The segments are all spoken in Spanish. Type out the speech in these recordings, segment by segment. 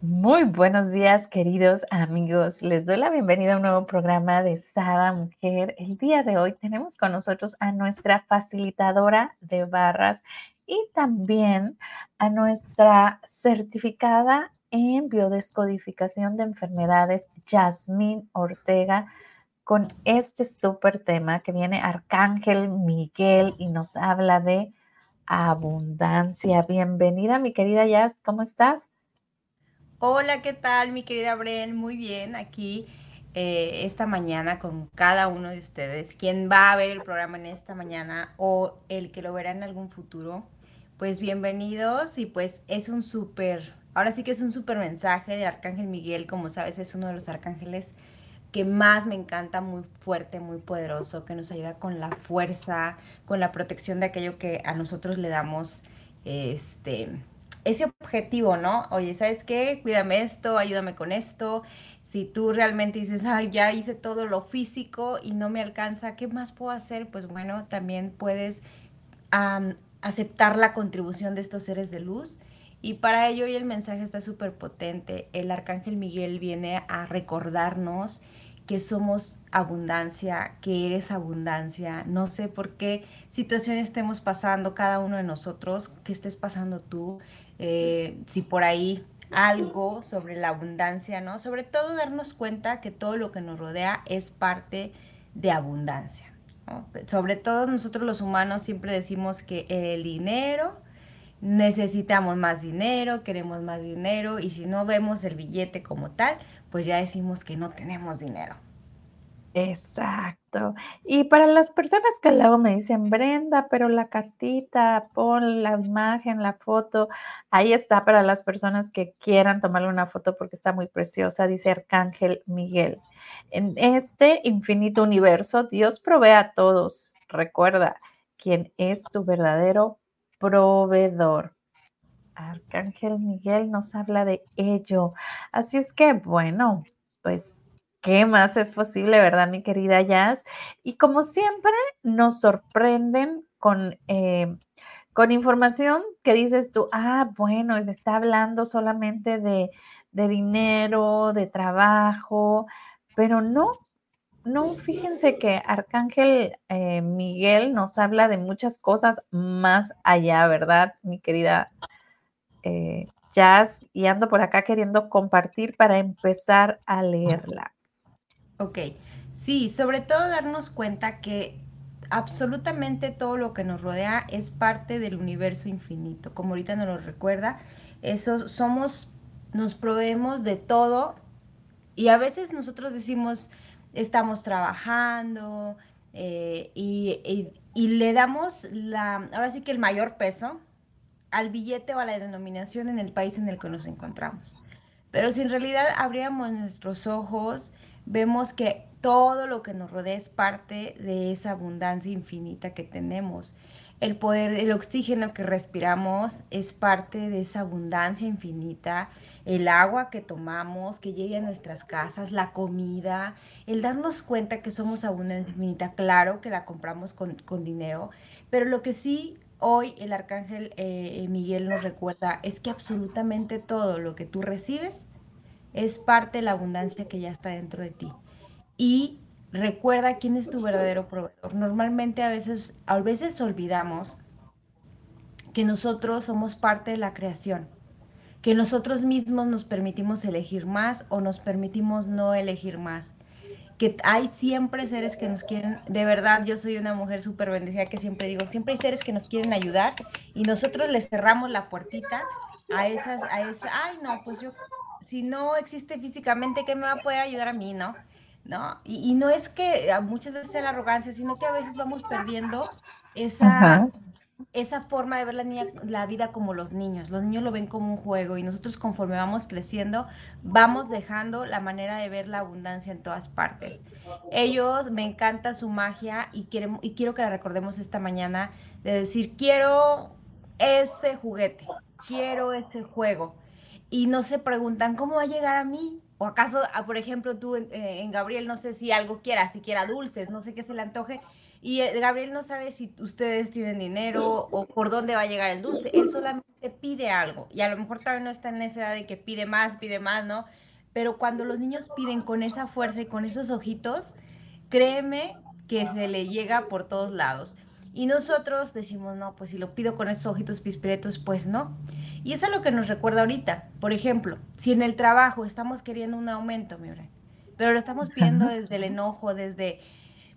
Muy buenos días, queridos amigos. Les doy la bienvenida a un nuevo programa de Sada Mujer. El día de hoy tenemos con nosotros a nuestra facilitadora de barras y también a nuestra certificada en biodescodificación de enfermedades, Yasmín Ortega, con este súper tema que viene Arcángel Miguel y nos habla de abundancia. Bienvenida, mi querida Yas, ¿cómo estás? Hola, ¿qué tal, mi querida Bren? Muy bien, aquí eh, esta mañana con cada uno de ustedes. Quien va a ver el programa en esta mañana o el que lo verá en algún futuro, pues bienvenidos y pues es un súper, ahora sí que es un súper mensaje de Arcángel Miguel, como sabes, es uno de los arcángeles que más me encanta, muy fuerte, muy poderoso, que nos ayuda con la fuerza, con la protección de aquello que a nosotros le damos, este ese objetivo, ¿no? Oye, ¿sabes qué? Cuídame esto, ayúdame con esto. Si tú realmente dices, ay, ya hice todo lo físico y no me alcanza, ¿qué más puedo hacer? Pues bueno, también puedes aceptar la contribución de estos seres de luz. Y para ello hoy el mensaje está súper potente. El arcángel Miguel viene a recordarnos que somos abundancia, que eres abundancia. No sé por qué situación estemos pasando cada uno de nosotros, que estés pasando tú, eh, si por ahí algo sobre la abundancia, ¿no? Sobre todo darnos cuenta que todo lo que nos rodea es parte de abundancia. Sobre todo nosotros los humanos siempre decimos que el dinero, necesitamos más dinero, queremos más dinero y si no vemos el billete como tal, pues ya decimos que no tenemos dinero. Exacto. Y para las personas que luego me dicen, Brenda, pero la cartita, pon la imagen, la foto, ahí está para las personas que quieran tomarle una foto porque está muy preciosa, dice Arcángel Miguel. En este infinito universo, Dios provee a todos. Recuerda, quién es tu verdadero proveedor. Arcángel Miguel nos habla de ello. Así es que, bueno, pues ¿Qué más es posible, verdad, mi querida Jazz? Y como siempre, nos sorprenden con, eh, con información que dices tú, ah, bueno, él está hablando solamente de, dinero, de trabajo, pero no, no, fíjense que Arcángel eh, Miguel nos habla de muchas cosas más allá, ¿verdad, mi querida eh, Jazz? Y ando por acá queriendo compartir para empezar a leerla. Ok, sí, sobre todo darnos cuenta que absolutamente todo lo que nos rodea es parte del universo infinito. Como ahorita nos lo recuerda, eso somos, nos proveemos de todo y a veces nosotros decimos, estamos trabajando eh, y, y, le damos la, ahora sí que el mayor peso al billete o a la denominación en el país en el que nos encontramos. Pero si en realidad abríamos nuestros ojos, vemos que todo lo que nos rodea es parte de esa abundancia infinita que tenemos. El poder, el oxígeno que respiramos es parte de esa abundancia infinita. El agua que tomamos, que llegue a nuestras casas, la comida, el darnos cuenta que somos abundancia infinita, claro que la compramos con, dinero, pero lo que sí hoy el arcángel eh, Miguel nos recuerda es que absolutamente todo lo que tú recibes es parte de la abundancia que ya está dentro de ti. Y recuerda quién es tu verdadero proveedor. Normalmente a veces, a veces olvidamos que nosotros somos parte de la creación, que nosotros mismos nos permitimos elegir más o nos permitimos no elegir más, que hay siempre seres que nos quieren, de verdad yo soy una mujer súper bendecida que siempre digo, siempre hay seres que nos quieren ayudar y nosotros les cerramos la puertita a esas, a esa, ay no, pues yo si no existe físicamente, ¿qué me va a poder ayudar a mí, no? ¿No? Y, no es que muchas veces sea la arrogancia, sino que a veces vamos perdiendo esa, esa forma de ver la, niña, la vida como los niños. Los niños lo ven como un juego y nosotros conforme vamos creciendo, vamos dejando la manera de ver la abundancia en todas partes. Ellos, me encanta su magia y, quiero, y quiero que la recordemos esta mañana de decir, quiero ese juguete, quiero ese juego y no se preguntan cómo va a llegar a mí. O acaso, ah, por ejemplo, tú eh, en, Gabriel, no sé si algo quiera, si quiera dulces, no sé qué se le antoje. y eh, Gabriel no sabe si ustedes tienen dinero o por dónde va a llegar el dulce. Él solamente pide algo y a lo mejor también no está en esa edad de que pide más, pide más, ¿no? Pero cuando los niños piden con esa fuerza y con esos ojitos, créeme que se le llega por todos lados. Y nosotros decimos, no, pues si lo pido con esos ojitos pispiretos, pues no. Y eso es lo que nos recuerda ahorita. Por ejemplo, si en el trabajo estamos queriendo un aumento, mi pero lo estamos pidiendo desde el enojo, desde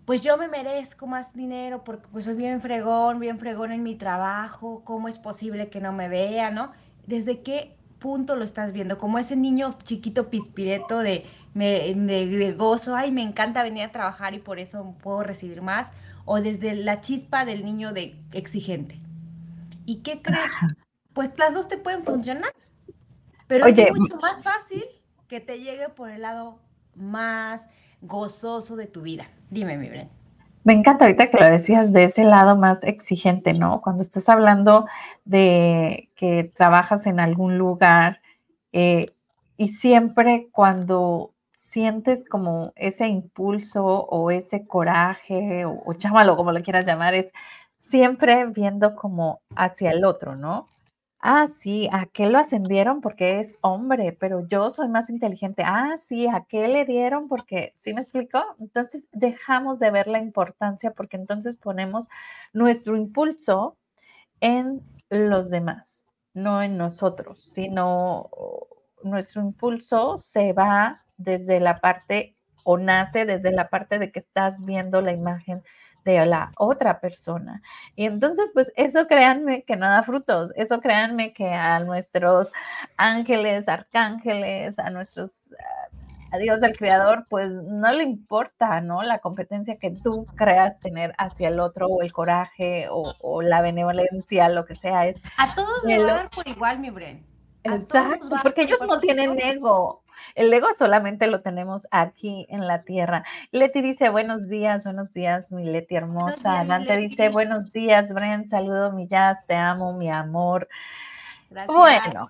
pues yo me merezco más dinero porque pues soy bien fregón, bien fregón en mi trabajo, ¿cómo es posible que no me vea, no? ¿Desde qué punto lo estás viendo? Como ese niño chiquito pispireto de, de, gozo, ay, me encanta venir a trabajar y por eso puedo recibir más, o desde la chispa del niño de exigente. ¿Y qué crees? Pues las dos te pueden funcionar, pero es mucho más fácil que te llegue por el lado más gozoso de tu vida. Dime, mi Bren. Me encanta ahorita que lo decías de ese lado más exigente, ¿no? Cuando estás hablando de que trabajas en algún lugar eh, y siempre cuando sientes como ese impulso o ese coraje o, o como lo quieras llamar, es siempre viendo como hacia el otro, ¿no? Ah, sí, a qué lo ascendieron porque es hombre, pero yo soy más inteligente. Ah, sí, a qué le dieron porque, ¿sí me explicó? Entonces dejamos de ver la importancia porque entonces ponemos nuestro impulso en los demás, no en nosotros, sino nuestro impulso se va desde la parte o nace desde la parte de que estás viendo la imagen de la otra persona. Y entonces, pues eso créanme que no da frutos, eso créanme que a nuestros ángeles, arcángeles, a nuestros, a Dios del Creador, pues no le importa, ¿no? La competencia que tú creas tener hacia el otro o el coraje o, la benevolencia, lo que sea. Es, a todos le va a dar por igual, mi Bren. Exacto, porque ellos no tienen ego. El ego solamente lo tenemos aquí en la tierra. Leti dice, buenos días, buenos días, mi Leti hermosa. Dante dice, buenos días, Bren, saludo, mi jazz, te amo, mi amor. Bueno,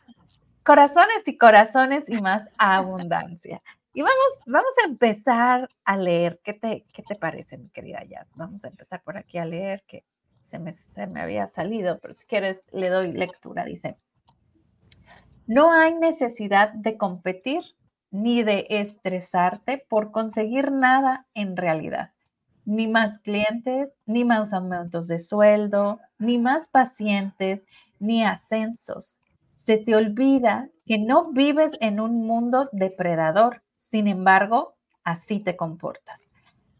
corazones y corazones y más abundancia. Y vamos, vamos a empezar a leer. ¿Qué te, qué te parece, mi querida Jazz? Vamos a empezar por aquí a leer, que se me, se me había salido, pero si quieres le doy lectura. Dice, no hay necesidad de competir ni de estresarte por conseguir nada en realidad. Ni más clientes, ni más aumentos de sueldo, ni más pacientes, ni ascensos. Se te olvida que no vives en un mundo depredador. Sin embargo, así te comportas.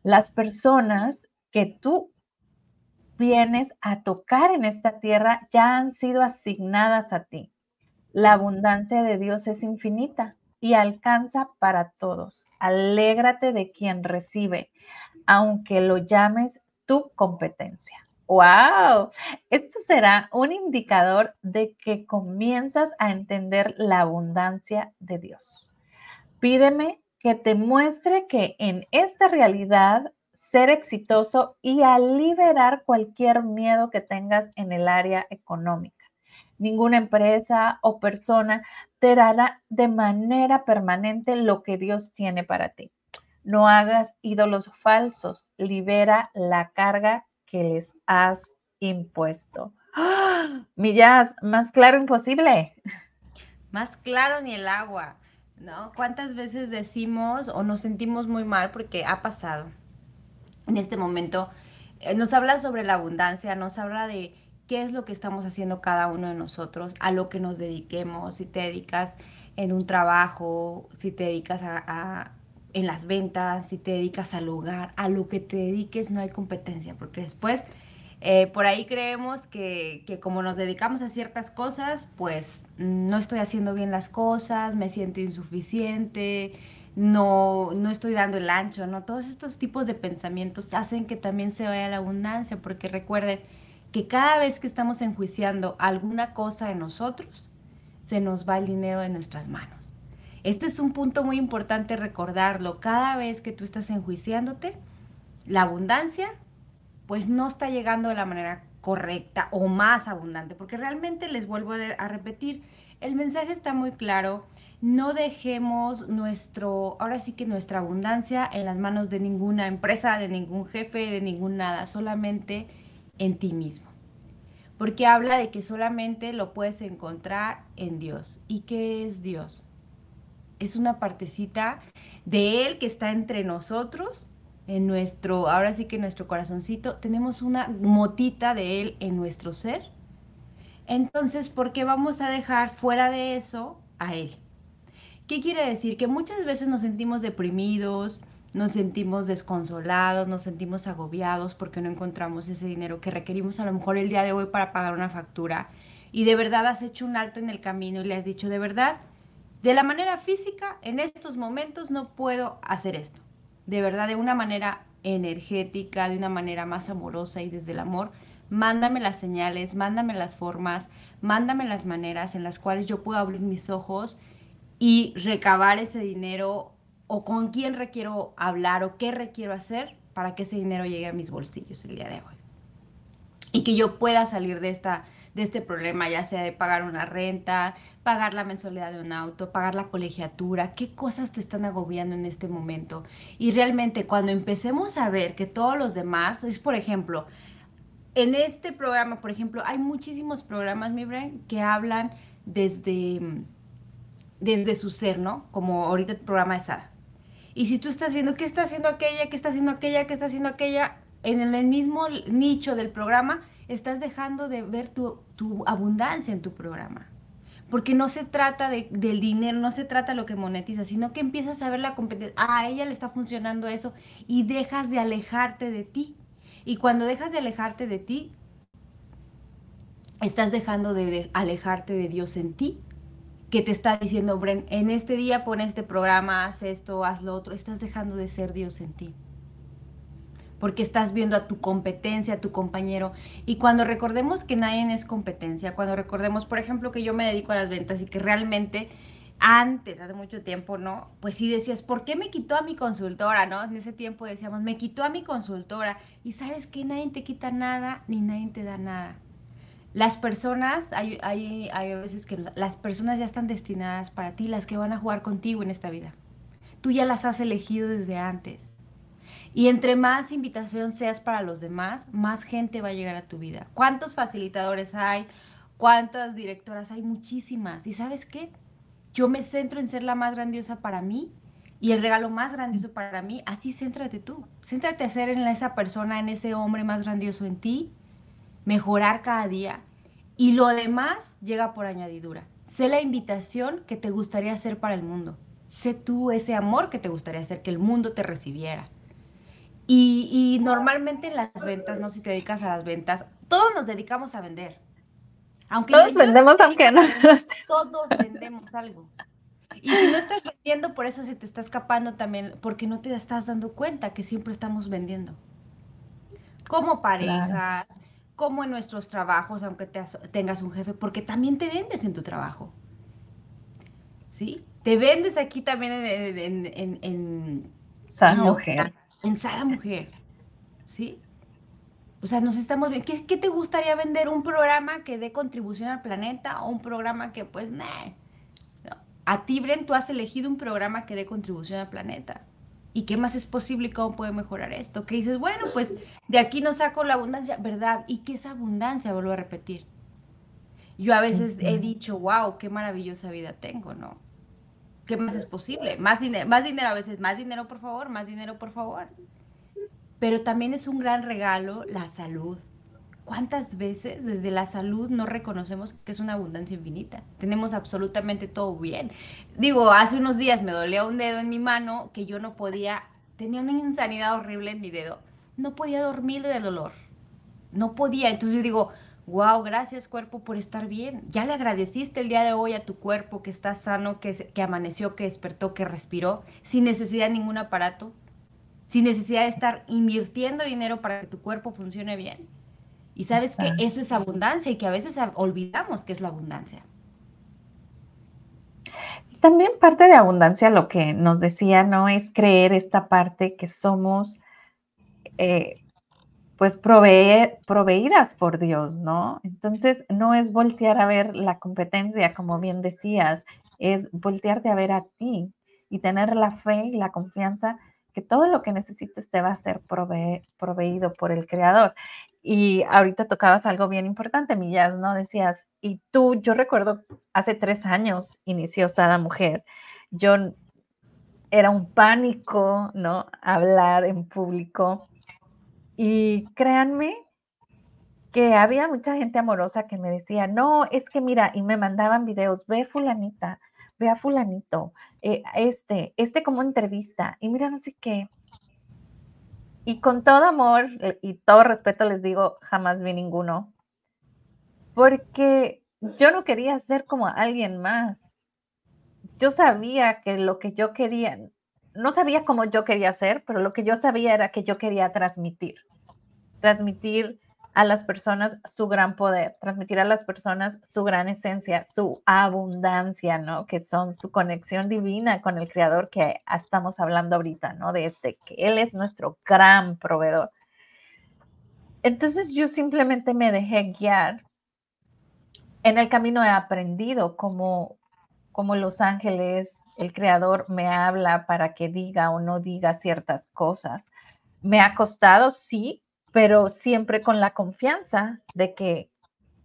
Las personas que tú vienes a tocar en esta tierra ya han sido asignadas a ti. La abundancia de Dios es infinita y alcanza para todos. Alégrate de quien recibe, aunque lo llames tu competencia. ¡Wow! Esto será un indicador de que comienzas a entender la abundancia de Dios. Pídeme que te muestre que en esta realidad ser exitoso y a liberar cualquier miedo que tengas en el área económica. Ninguna empresa o persona te dará de manera permanente lo que Dios tiene para ti. No hagas ídolos falsos, libera la carga que les has impuesto. ¡Ah! Millas, más claro imposible. Más claro ni el agua, ¿no? ¿Cuántas veces decimos o nos sentimos muy mal porque ha pasado? En este momento eh, nos habla sobre la abundancia, nos habla de qué es lo que estamos haciendo cada uno de nosotros, a lo que nos dediquemos, si te dedicas en un trabajo, si te dedicas a, en las ventas, si te dedicas al hogar, a lo que te dediques no hay competencia, porque después eh, por ahí creemos que, que, como nos dedicamos a ciertas cosas, pues no estoy haciendo bien las cosas, me siento insuficiente, no, no estoy dando el ancho, ¿no? Todos estos tipos de pensamientos hacen que también se vaya la abundancia, porque recuerden, que cada vez que estamos enjuiciando alguna cosa de nosotros, se nos va el dinero de nuestras manos. Este es un punto muy importante recordarlo. Cada vez que tú estás enjuiciándote, la abundancia, pues no está llegando de la manera correcta o más abundante, porque realmente les vuelvo a repetir, el mensaje está muy claro. no dejemos nuestro, ahora sí que nuestra abundancia en las manos de ninguna empresa, de ningún jefe, de ningún nada, solamente en ti mismo. Porque habla de que solamente lo puedes encontrar en Dios. ¿Y qué es Dios? Es una partecita de Él que está entre nosotros, en nuestro, ahora sí que nuestro corazoncito, tenemos una motita de Él en nuestro ser. Entonces, ¿por qué vamos a dejar fuera de eso a Él? ¿Qué quiere decir? Que muchas veces nos sentimos deprimidos, nos sentimos desconsolados, nos sentimos agobiados porque no encontramos ese dinero que requerimos a lo mejor el día de hoy para pagar una factura. Y de verdad has hecho un alto en el camino y le has dicho, de verdad, de la manera física, en estos momentos no puedo hacer esto. De verdad, de una manera energética, de una manera más amorosa y desde el amor, mándame las señales, mándame las formas, mándame las maneras en las cuales yo puedo abrir mis ojos y recabar ese dinero o con quién requiero hablar o qué requiero hacer para que ese dinero llegue a mis bolsillos el día de hoy. Y que yo pueda salir de, esta, de este problema, ya sea de pagar una renta, pagar la mensualidad de un auto, pagar la colegiatura, qué cosas te están agobiando en este momento. Y realmente cuando empecemos a ver que todos los demás, es por ejemplo, en este programa, por ejemplo, hay muchísimos programas, mi brain, que hablan desde desde su ser, ¿no? Como ahorita el programa de Sara. Y si tú estás viendo qué está haciendo aquella, qué está haciendo aquella, qué está haciendo aquella, en el mismo nicho del programa, estás dejando de ver tu, abundancia en tu programa. Porque no se trata del dinero, no se trata de lo que monetiza, sino que empiezas a ver la competencia. Ah, a ella le está funcionando eso y dejas de alejarte de ti. Y cuando dejas de alejarte de ti, estás dejando de alejarte de Dios en ti que te está diciendo, Bren, en este día pon este programa, haz esto, haz lo otro, estás dejando de ser Dios en ti. Porque estás viendo a tu competencia, a tu compañero. Y cuando recordemos que nadie es competencia, cuando recordemos, por ejemplo, que yo me dedico a las ventas y que realmente antes, hace mucho tiempo, ¿no? Pues sí decías, ¿por qué me quitó a mi consultora, no? En ese tiempo decíamos, me quitó a mi consultora. Y sabes que nadie te quita nada, ni nadie te da nada. Las personas, hay, hay, hay veces que las personas ya están destinadas para ti, las que van a jugar contigo en esta vida. Tú ya las has elegido desde antes. Y entre más invitación seas para los demás, más gente va a llegar a tu vida. ¿Cuántos facilitadores hay? ¿Cuántas directoras hay? Muchísimas. ¿Y sabes qué? Yo me centro en ser la más grandiosa para mí y el regalo más grandioso para mí. Así céntrate tú. Céntrate a ser en esa persona, en ese hombre más grandioso en ti mejorar cada día y lo demás llega por añadidura. Sé la invitación que te gustaría hacer para el mundo. Sé tú ese amor que te gustaría hacer, que el mundo te recibiera. Y, normalmente en las ventas, no si te dedicas a las ventas, todos nos dedicamos a vender. Aunque todos vendemos, aunque no. Todos vendemos algo. Y si no estás vendiendo, por eso se te está escapando también, porque no te estás dando cuenta que siempre estamos vendiendo. Como parejas, como en nuestros trabajos, aunque tengas un jefe, porque también te vendes en tu trabajo. ¿Sí? Te vendes aquí también en... en, en, Sada Mujer. En Sada Mujer. ¿Sí? O sea, nos estamos viendo. ¿Qué, te gustaría vender? ¿Un programa que dé contribución al planeta o un programa que, pues, nah? A ti, Bren, tú has elegido un programa que dé contribución al planeta. ¿Y qué más es posible y cómo puede mejorar esto? Que dices, bueno, pues de aquí no saco la abundancia, ¿verdad? ¿Y qué es abundancia? Vuelvo a repetir. Yo a veces he dicho, wow, qué maravillosa vida tengo, ¿no? ¿Qué más es posible? Más dinero, más dinero a veces, más dinero por favor, más dinero por favor. Pero también es un gran regalo la salud, ¿Cuántas veces desde la salud no reconocemos que es una abundancia infinita? Tenemos absolutamente todo bien. Digo, hace unos días me dolía un dedo en mi mano que yo no podía, tenía una insanidad horrible en mi dedo. No podía dormir del dolor. No podía. Entonces yo digo, wow, gracias cuerpo por estar bien. Ya le agradeciste el día de hoy a tu cuerpo que está sano, que, que amaneció, que despertó, que respiró, sin necesidad de ningún aparato, sin necesidad de estar invirtiendo dinero para que tu cuerpo funcione bien. Y sabes que eso es abundancia y que a veces olvidamos que es la abundancia. También parte de abundancia, lo que nos decía, ¿no? Es creer esta parte que somos, eh, pues, proveídas por Dios, ¿no? Entonces, no es voltear a ver la competencia, como bien decías, es voltearte a ver a ti y tener la fe y la confianza que todo lo que necesites te va a ser proveído por el Creador. Y ahorita tocabas algo bien importante, Millas, ¿no? Decías, y tú, yo recuerdo hace tres años inició Sada Mujer. Yo era un pánico, ¿no? Hablar en público. Y créanme que había mucha gente amorosa que me decía, no, es que mira, y me mandaban videos, ve fulanita, ve a fulanito, eh, este, este como entrevista, y mira, no sé qué. Y con todo amor eh, y todo respeto les digo, jamás vi ninguno, porque yo no quería ser como alguien más. Yo sabía que lo que yo quería, no sabía cómo yo quería ser, pero lo que yo sabía era que yo quería transmitir, transmitir a las personas su gran poder, transmitir a las personas su gran esencia, su abundancia, ¿no? Que son su conexión divina con el Creador que estamos hablando ahorita, ¿no? De este, que Él es nuestro gran proveedor. Entonces yo simplemente me dejé guiar. En el camino he aprendido cómo, cómo los ángeles, el Creador me habla para que diga o no diga ciertas cosas. Me ha costado, sí, pero siempre con la confianza de que,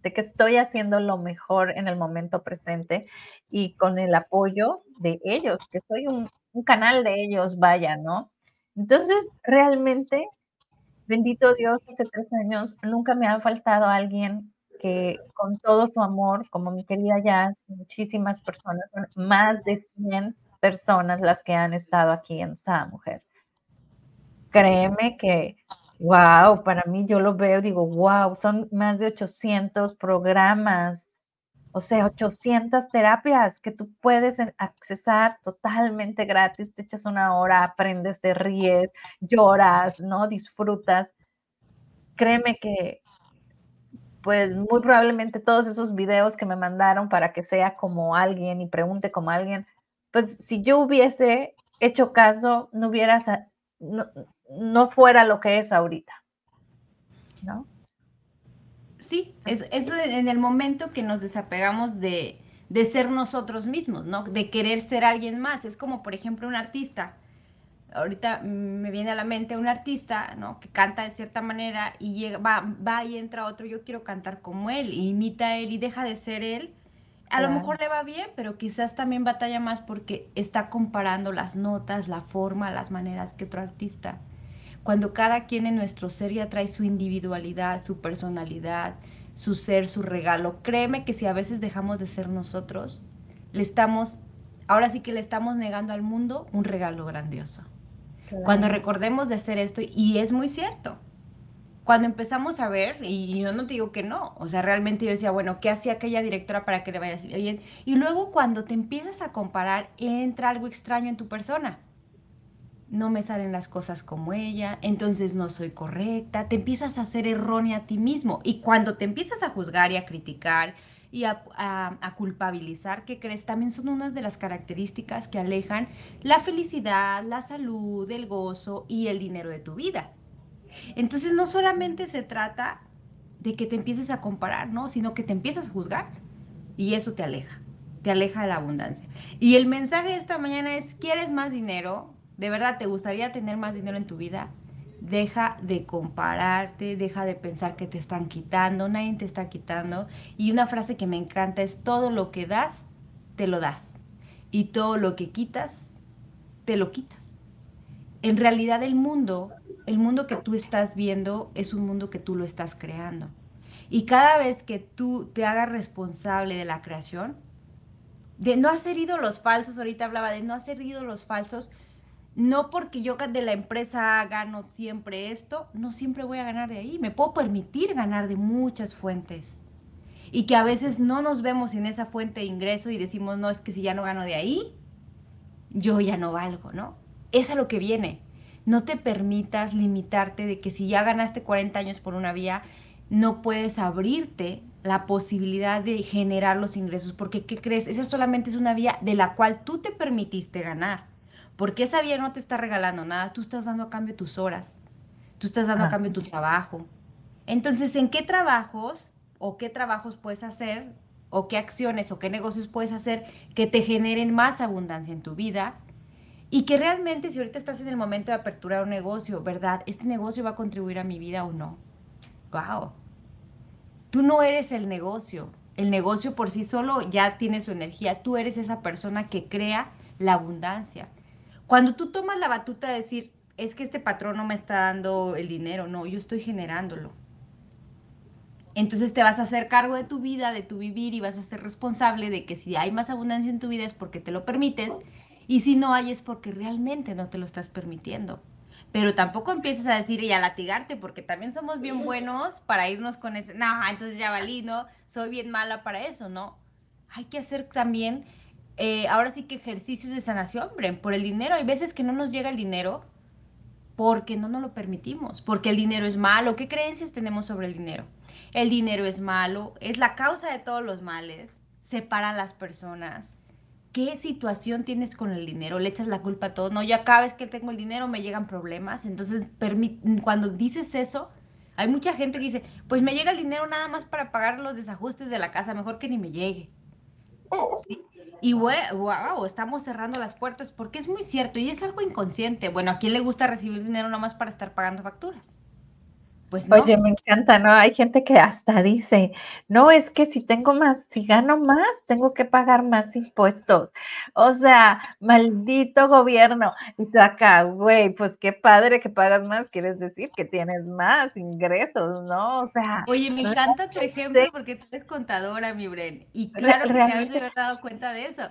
de que estoy haciendo lo mejor en el momento presente y con el apoyo de ellos, que soy un, un canal de ellos, vaya, ¿no? Entonces, realmente, bendito Dios, hace tres años nunca me ha faltado alguien que con todo su amor, como mi querida Jazz, muchísimas personas, más de 100 personas las que han estado aquí en Sa Mujer. Créeme que Wow, para mí yo lo veo, digo, wow, son más de 800 programas, o sea, 800 terapias que tú puedes accesar totalmente gratis, te echas una hora, aprendes, te ríes, lloras, ¿no? Disfrutas. Créeme que, pues muy probablemente todos esos videos que me mandaron para que sea como alguien y pregunte como alguien, pues si yo hubiese hecho caso, no hubieras, no, no fuera lo que es ahorita. ¿No? Sí, es, en el momento que nos desapegamos de, de ser nosotros mismos, ¿no? De querer ser alguien más. Es como, por ejemplo, un artista. Ahorita me viene a la mente un artista, ¿no? Que canta de cierta manera y llega, va, va y entra otro, yo quiero cantar como él, y imita a él y deja de ser él. A lo mejor le va bien, pero quizás también batalla más porque está comparando las notas, la forma, las maneras que otro artista cuando cada quien en nuestro ser ya trae su individualidad, su personalidad, su ser, su regalo, créeme que si a veces dejamos de ser nosotros, le estamos, ahora sí que le estamos negando al mundo un regalo grandioso. Cuando recordemos de hacer esto, y es muy cierto, cuando empezamos a ver, y yo no te digo que no, o sea, realmente yo decía, bueno, ¿qué hacía aquella directora para que le vaya bien? Y luego cuando te empiezas a comparar, entra algo extraño en tu persona no me salen las cosas como ella, entonces no soy correcta, te empiezas a hacer errónea a ti mismo. Y cuando te empiezas a juzgar y a criticar y a, culpabilizar, ¿qué crees? También son unas de las características que alejan la felicidad, la salud, el gozo y el dinero de tu vida. Entonces no solamente se trata de que te empieces a comparar, ¿no? Sino que te empiezas a juzgar y eso te aleja, te aleja de la abundancia. Y el mensaje de esta mañana es, ¿quieres más dinero? De verdad te gustaría tener más dinero en tu vida, deja de compararte, deja de pensar que te están quitando, nadie te está quitando. Y una frase que me encanta es, todo lo que das, te lo das. Y todo lo que quitas, te lo quitas. En realidad el mundo, el mundo que tú estás viendo es un mundo que tú lo estás creando. Y cada vez que tú te hagas responsable de la creación, de no hacer ídolos falsos, ahorita hablaba de no hacer ídolos falsos, no porque yo de la empresa gano siempre esto, no siempre voy a ganar de ahí. Me puedo permitir ganar de muchas fuentes. Y que a veces no nos vemos en esa fuente de ingreso y decimos, no, es que si ya no gano de ahí, yo ya no valgo, ¿no? Es a lo que viene. No te permitas limitarte de que si ya ganaste 40 años por una vía, no puedes abrirte la posibilidad de generar los ingresos, porque ¿qué crees? Esa solamente es una vía de la cual tú te permitiste ganar porque esa vía no te está regalando nada, tú estás dando a cambio tus horas, tú estás dando a cambio tu trabajo. Entonces, ¿en qué trabajos o qué trabajos puedes hacer o qué acciones o qué negocios puedes hacer que te generen más abundancia en tu vida y que realmente si ahorita estás en el momento de aperturar un negocio, ¿verdad? ¿Este negocio va a contribuir a mi vida o no? ¡Wow! Tú no eres el negocio. El negocio por sí solo ya tiene su energía. Tú eres esa persona que crea la abundancia. Cuando tú tomas la batuta de decir, es que este patrón no me está dando el dinero, no, yo estoy generándolo. Entonces te vas a hacer cargo de tu vida, de tu vivir y vas a ser responsable de que si hay más abundancia en tu vida es porque te lo permites y si no hay es porque realmente no te lo estás permitiendo. Pero tampoco empieces a decir y a latigarte porque también somos bien buenos para irnos con ese, no, entonces ya valí, no, soy bien mala para eso, no. Hay que hacer también, eh, ahora sí que ejercicios de sanación, hombre, por el dinero. Hay veces que no nos llega el dinero porque no nos lo permitimos, porque el dinero es malo. ¿Qué creencias tenemos sobre el dinero? el dinero es malo, es la causa de todos los males, separa a las personas. ¿Qué situación tienes con el dinero? ¿Le echas la culpa a todo? No, ya cada vez que tengo el dinero me llegan problemas. Entonces, cuando dices eso, hay mucha gente que dice, pues me llega el dinero nada más para pagar los desajustes de la casa, mejor que ni me llegue. Y wow, estamos cerrando las puertas porque es muy cierto y es algo inconsciente. Bueno, ¿a quién le gusta recibir dinero nada más para estar pagando facturas? Pues Oye, me encanta, ¿no? Hay gente que hasta dice, no, es que si tengo más, si gano más, tengo que pagar más impuestos. O sea, maldito gobierno. Y tú acá, güey, pues qué padre que pagas más, quieres decir que tienes más ingresos, ¿no? O sea. Oye, me encanta tu ejemplo porque tú eres contadora, mi Bren. Y claro que te has de dado cuenta de eso.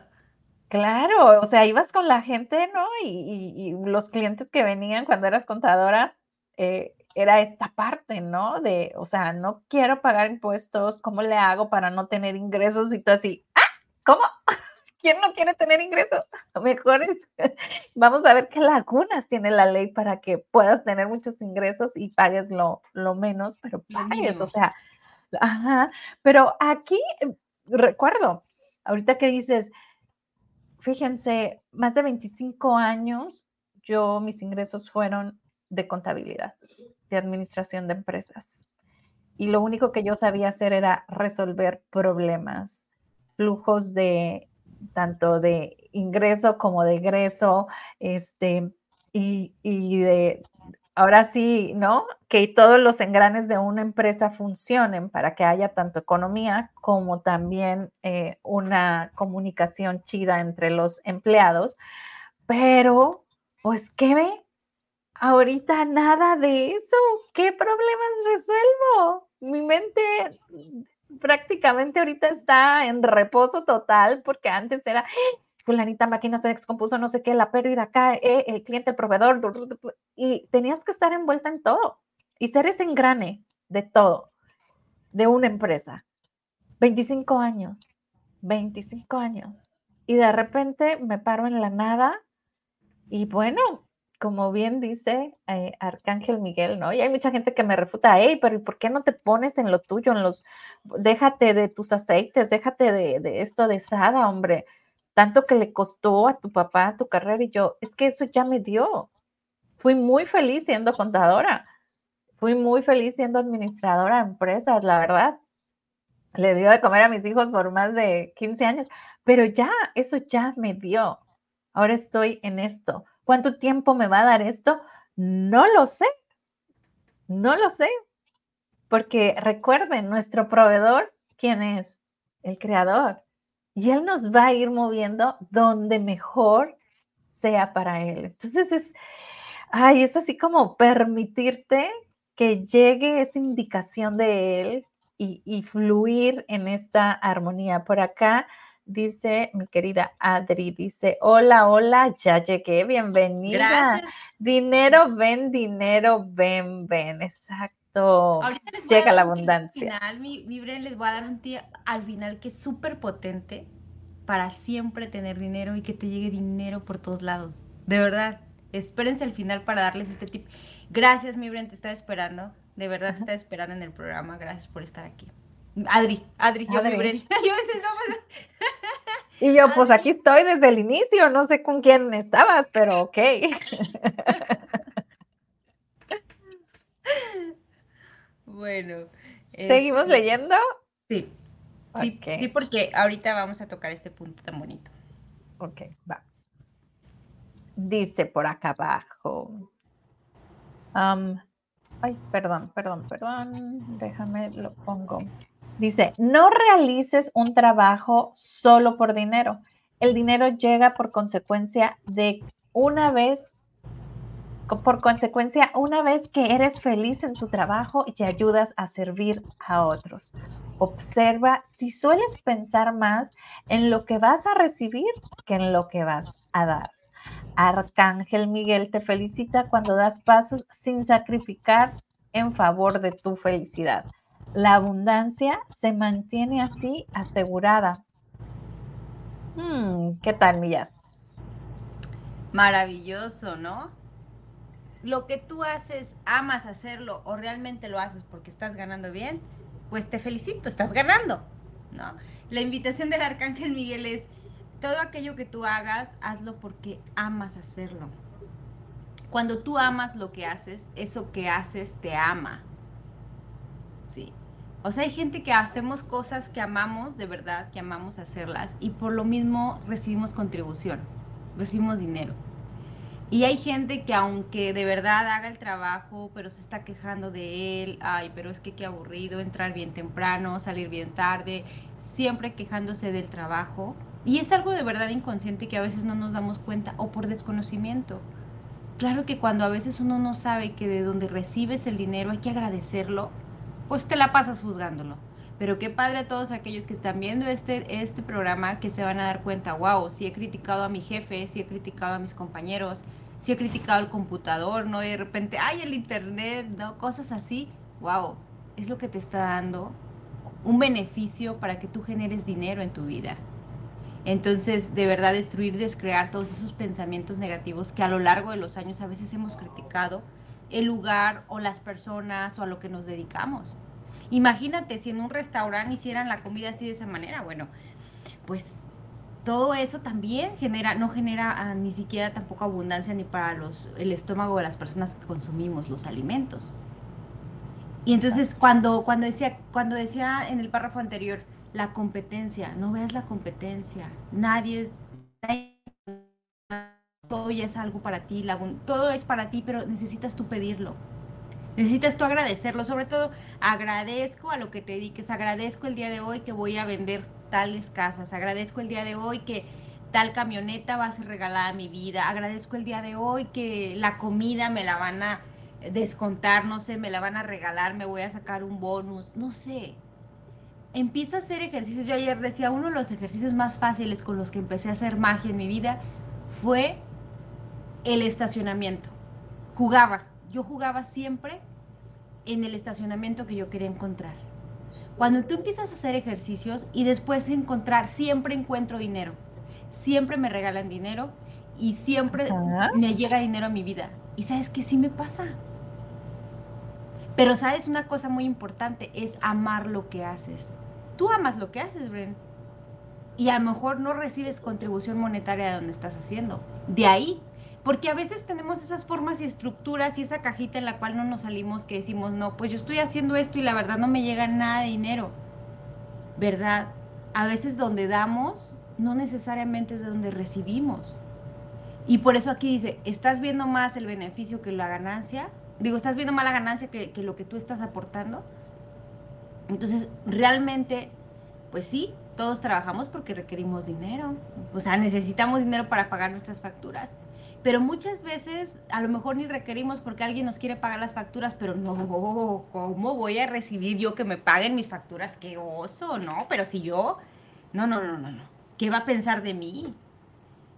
Claro, o sea, ibas con la gente, ¿no? Y, y los clientes que venían cuando eras contadora, eh, era esta parte, ¿no? De, o sea, no quiero pagar impuestos, ¿cómo le hago para no tener ingresos? Y tú así, ¡ah! ¿Cómo? ¿Quién no quiere tener ingresos? Mejor es, vamos a ver qué lagunas tiene la ley para que puedas tener muchos ingresos y pagues lo, lo menos, pero pagues, o sea, ajá. Pero aquí, eh, recuerdo, ahorita que dices, fíjense, más de 25 años, yo, mis ingresos fueron de contabilidad de administración de empresas. Y lo único que yo sabía hacer era resolver problemas, flujos de tanto de ingreso como de egreso, este, y, de, ahora sí, ¿no? Que todos los engranes de una empresa funcionen para que haya tanto economía como también eh, una comunicación chida entre los empleados. Pero, pues, ¿qué ve? Ahorita nada de eso. ¿Qué problemas resuelvo? Mi mente prácticamente ahorita está en reposo total porque antes era fulanita máquina se descompuso, no sé qué, la pérdida cae, eh, el cliente, el proveedor, y tenías que estar envuelta en todo y ser ese engrane de todo, de una empresa. 25 años, 25 años. Y de repente me paro en la nada y bueno, como bien dice eh, Arcángel Miguel, ¿no? Y hay mucha gente que me refuta, hey, pero ¿por qué no te pones en lo tuyo, en los, déjate de tus aceites, déjate de, esto de Sada, hombre, tanto que le costó a tu papá tu carrera y yo, es que eso ya me dio. Fui muy feliz siendo contadora, fui muy feliz siendo administradora de empresas, la verdad. Le dio de comer a mis hijos por más de 15 años, pero ya, eso ya me dio. Ahora estoy en esto ¿Cuánto tiempo me va a dar esto? No lo sé. No lo sé. Porque recuerden, nuestro proveedor, ¿quién es? El creador. Y él nos va a ir moviendo donde mejor sea para él. Entonces es, ay, es así como permitirte que llegue esa indicación de él y, y fluir en esta armonía. Por acá dice mi querida Adri, dice, hola, hola, ya llegué, bienvenida. Dinero, ven, dinero, ven, ven, exacto. Llega la abundancia. Al final, mi, mi les voy a dar un tip al final que es súper potente para siempre tener dinero y que te llegue dinero por todos lados. De verdad, espérense al final para darles este tip. Gracias, mi Bren, te estaba esperando. De verdad, te estaba esperando en el programa. Gracias por estar aquí. Adri, Adri, yo Adri. Yo pues, Y yo, pues aquí estoy desde el inicio, no sé con quién estabas, pero ok. bueno. ¿Seguimos este, leyendo? Sí. Sí, sí, porque ahorita vamos a tocar este punto tan bonito. Ok, va. Dice por acá abajo. ay, perdón, perdón, perdón. Déjame lo pongo. Dice, no realices un trabajo solo por dinero. El dinero llega por consecuencia de una vez por consecuencia, una vez que eres feliz en tu trabajo y ayudas a servir a otros, observa si sueles pensar más en lo que vas a recibir que en lo que vas a dar. Arcángel Miguel te felicita cuando das pasos sin sacrificar en favor de tu felicidad. La abundancia se mantiene así asegurada. Hmm, ¿Qué tal, Millas? Maravilloso, ¿no? lo que tú haces, amas hacerlo o realmente lo haces porque estás ganando bien, pues te felicito, estás ganando, ¿no? La invitación del Arcángel Miguel es, todo aquello que tú hagas, hazlo porque amas hacerlo. Cuando tú amas lo que haces, eso que haces te ama. O sea, hay gente que hacemos cosas que amamos, de verdad, que amamos hacerlas, y por lo mismo recibimos contribución, recibimos dinero. Y hay gente que aunque de verdad haga el trabajo, pero se está quejando de él, ay, pero es que qué aburrido entrar bien temprano, salir bien tarde, siempre quejándose del trabajo. Y es algo de verdad inconsciente que a veces no nos damos cuenta o por desconocimiento. Claro que cuando a veces uno no sabe que de donde recibes el dinero hay que agradecerlo, pues te la pasas juzgándolo. Pero qué padre a todos aquellos que están viendo este, este programa que se van a dar cuenta, wow, si he criticado a mi jefe, si he criticado a mis compañeros, si he criticado el computador, ¿no? De repente, ay, el internet, ¿no? Cosas así, wow, es lo que te está dando un beneficio para que tú generes dinero en tu vida. Entonces, de verdad, destruir, descrear todos esos pensamientos negativos que a lo largo de los años a veces hemos criticado el lugar o las personas o a lo que nos dedicamos. Imagínate si en un restaurante hicieran la comida así de esa manera, bueno, pues todo eso también genera, no genera ah, ni siquiera tampoco abundancia ni para los, el estómago de las personas que consumimos los alimentos. Y entonces cuando, cuando, decía, cuando decía en el párrafo anterior, la competencia, no veas la competencia, nadie, nadie todo ya es algo para ti, todo es para ti, pero necesitas tú pedirlo. Necesitas tú agradecerlo, sobre todo agradezco a lo que te dediques, agradezco el día de hoy que voy a vender tales casas, agradezco el día de hoy que tal camioneta va a ser regalada a mi vida, agradezco el día de hoy que la comida me la van a descontar, no sé, me la van a regalar, me voy a sacar un bonus, no sé. Empieza a hacer ejercicios. Yo ayer decía, uno de los ejercicios más fáciles con los que empecé a hacer magia en mi vida fue el estacionamiento. Jugaba, yo jugaba siempre en el estacionamiento que yo quería encontrar. Cuando tú empiezas a hacer ejercicios y después de encontrar, siempre encuentro dinero. Siempre me regalan dinero y siempre me llega dinero a mi vida. Y sabes que sí me pasa. Pero sabes una cosa muy importante, es amar lo que haces. Tú amas lo que haces, Bren. Y a lo mejor no recibes contribución monetaria de donde estás haciendo. De ahí porque a veces tenemos esas formas y estructuras y esa cajita en la cual no nos salimos que decimos, no, pues yo estoy haciendo esto y la verdad no me llega nada de dinero. ¿Verdad? A veces donde damos no necesariamente es de donde recibimos. Y por eso aquí dice, ¿estás viendo más el beneficio que la ganancia? Digo, ¿estás viendo más la ganancia que, que lo que tú estás aportando? Entonces, realmente, pues sí, todos trabajamos porque requerimos dinero. O sea, necesitamos dinero para pagar nuestras facturas pero muchas veces a lo mejor ni requerimos porque alguien nos quiere pagar las facturas, pero no, ¿cómo voy a recibir yo que me paguen mis facturas? ¡Qué oso! No, pero si yo, no, no, no, no, no. ¿Qué va a pensar de mí?